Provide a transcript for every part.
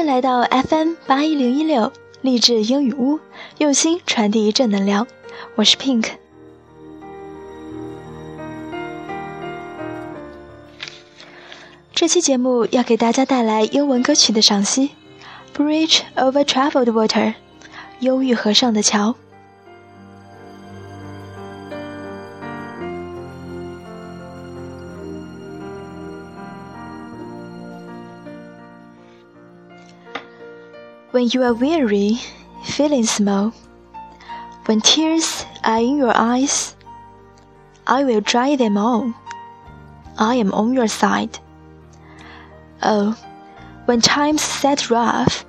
欢迎来到 FM 八一零一六励志英语屋，用心传递正能量。我是 Pink。这期节目要给大家带来英文歌曲的赏析，《Bridge Over Troubled Water》，忧郁河上的桥。When you are weary, feeling small, when tears are in your eyes, I will dry them all. I am on your side. Oh, when times set rough,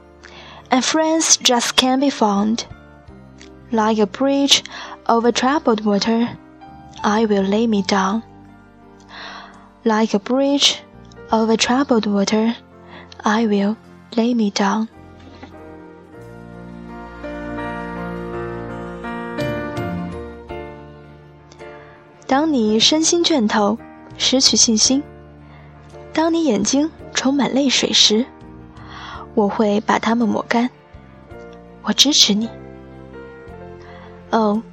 and friends just can't be found, like a bridge over troubled water, I will lay me down. Like a bridge over troubled water, I will lay me down. 当你身心倦透，失去信心；当你眼睛充满泪水时，我会把它们抹干。我支持你。哦，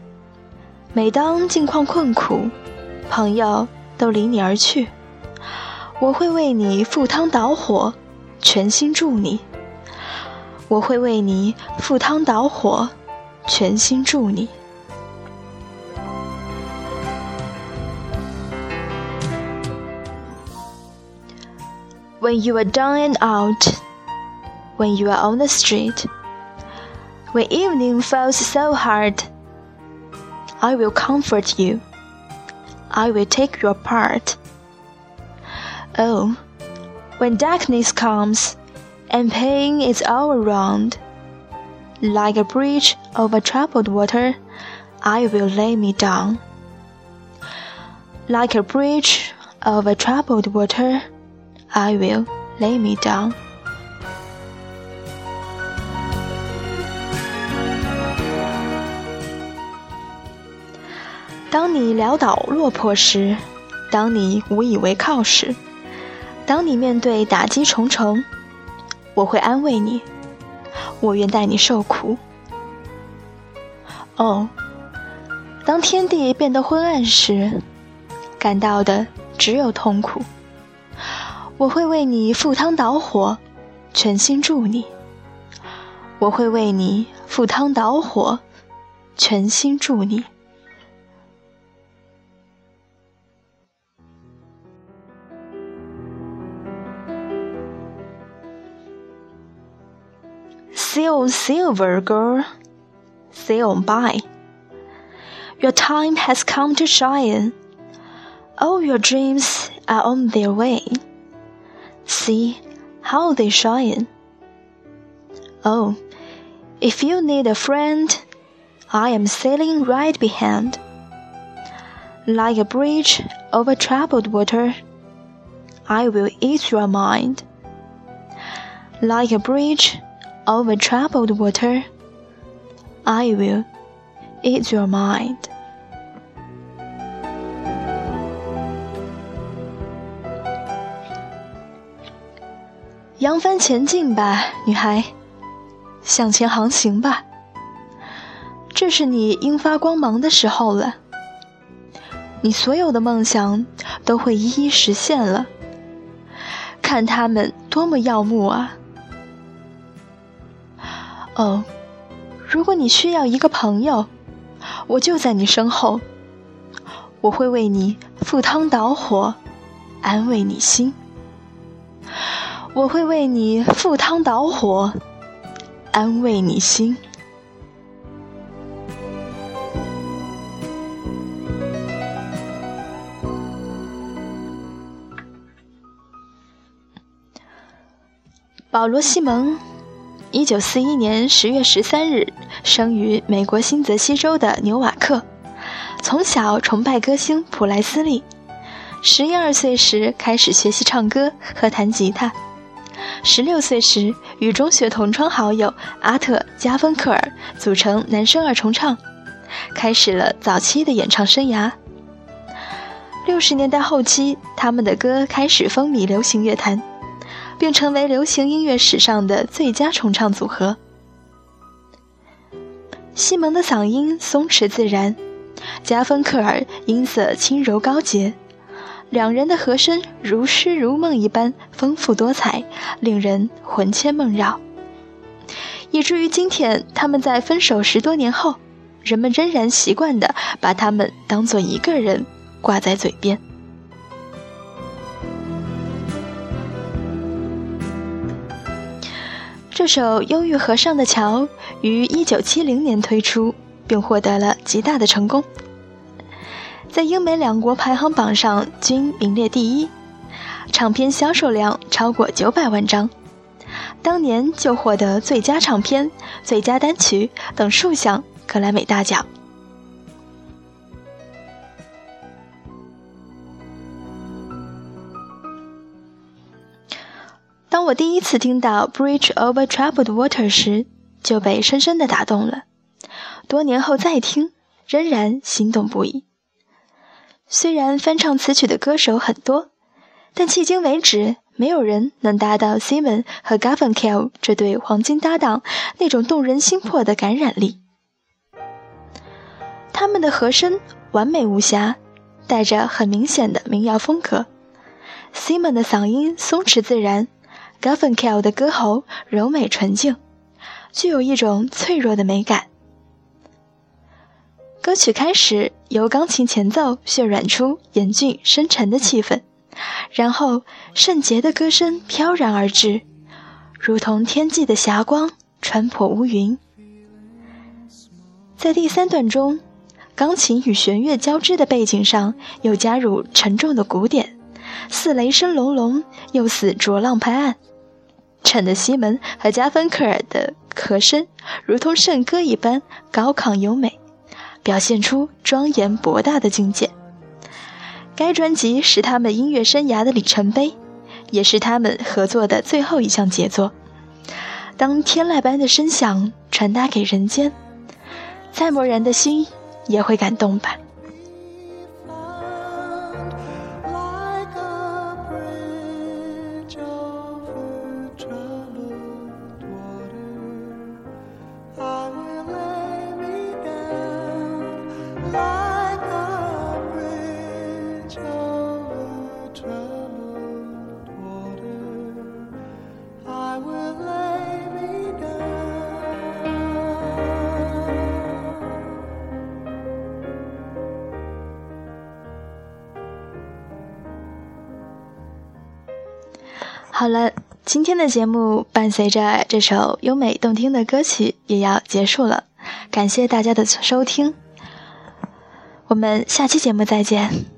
每当境况困苦，朋友都离你而去，我会为你赴汤蹈火，全心助你。我会为你赴汤蹈火，全心助你。When you are down and out, when you are on the street, when evening falls so hard, I will comfort you. I will take your part. Oh, when darkness comes and pain is all around, like a bridge over troubled water, I will lay me down. Like a bridge over troubled water, I will lay me down. 当你潦倒落魄时，当你无以为靠时，当你面对打击重重，我会安慰你，我愿带你受苦。哦，当天地变得昏暗时，感到的只有痛苦。我会为你赴汤蹈火，全心助你。我会为你赴汤蹈火，全心助你。Sail, silver girl, sail by. Your time has come to shine. All your dreams are on their way. See how they shine. Oh, if you need a friend, I am sailing right behind. Like a bridge over troubled water, I will ease your mind. Like a bridge over troubled water, I will ease your mind. 扬帆前进吧，女孩，向前航行吧。这是你应发光芒的时候了，你所有的梦想都会一一实现了。看他们多么耀目啊！哦，如果你需要一个朋友，我就在你身后，我会为你赴汤蹈火，安慰你心。我会为你赴汤蹈火，安慰你心。保罗·西蒙，一九四一年十月十三日生于美国新泽西州的纽瓦克，从小崇拜歌星普莱斯利，十一二岁时开始学习唱歌和弹吉他。十六岁时，与中学同窗好友阿特·加芬克尔组成男声二重唱，开始了早期的演唱生涯。六十年代后期，他们的歌开始风靡流行乐坛，并成为流行音乐史上的最佳重唱组合。西蒙的嗓音松弛自然，加芬克尔音色轻柔高洁，两人的和声如诗如梦一般丰富多彩，令人魂牵梦绕。以至于今天，他们在分手十多年后，人们仍然习惯地把他们当做一个人挂在嘴边。这首《忧郁河上的桥》于1970年推出，并获得了极大的成功，在英美两国排行榜上均名列第一，唱片销售量超过900万张，当年就获得最佳唱片、最佳单曲等数项格莱美大奖。当我第一次听到《Bridge Over Troubled Water》时，就被深深的打动了。多年后再听，仍然心动不已。虽然翻唱此曲的歌手很多，但迄今为止，没有人能达到 Simon 和 Gavin Kell 这对黄金搭档那种动人心魄的感染力。他们的和声完美无瑕，带着很明显的民谣风格。Simon 的嗓音松弛自然。Gavin Kell 的歌喉柔美纯净，具有一种脆弱的美感。歌曲开始由钢琴前奏渲染出严峻深沉的气氛，然后圣洁的歌声飘然而至，如同天际的霞光穿破乌云。在第三段中，钢琴与弦乐交织的背景上又加入沉重的鼓点，似雷声隆隆，又似浊浪拍岸。衬得西门和加芬克尔的和声如同圣歌一般高亢优美，表现出庄严博大的境界。该专辑是他们音乐生涯的里程碑，也是他们合作的最后一项杰作。当天籁般的声响传达给人间，再漠然的心也会感动吧。好了，今天的节目伴随着这首优美动听的歌曲也要结束了，感谢大家的收听，我们下期节目再见。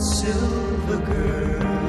Silver girl.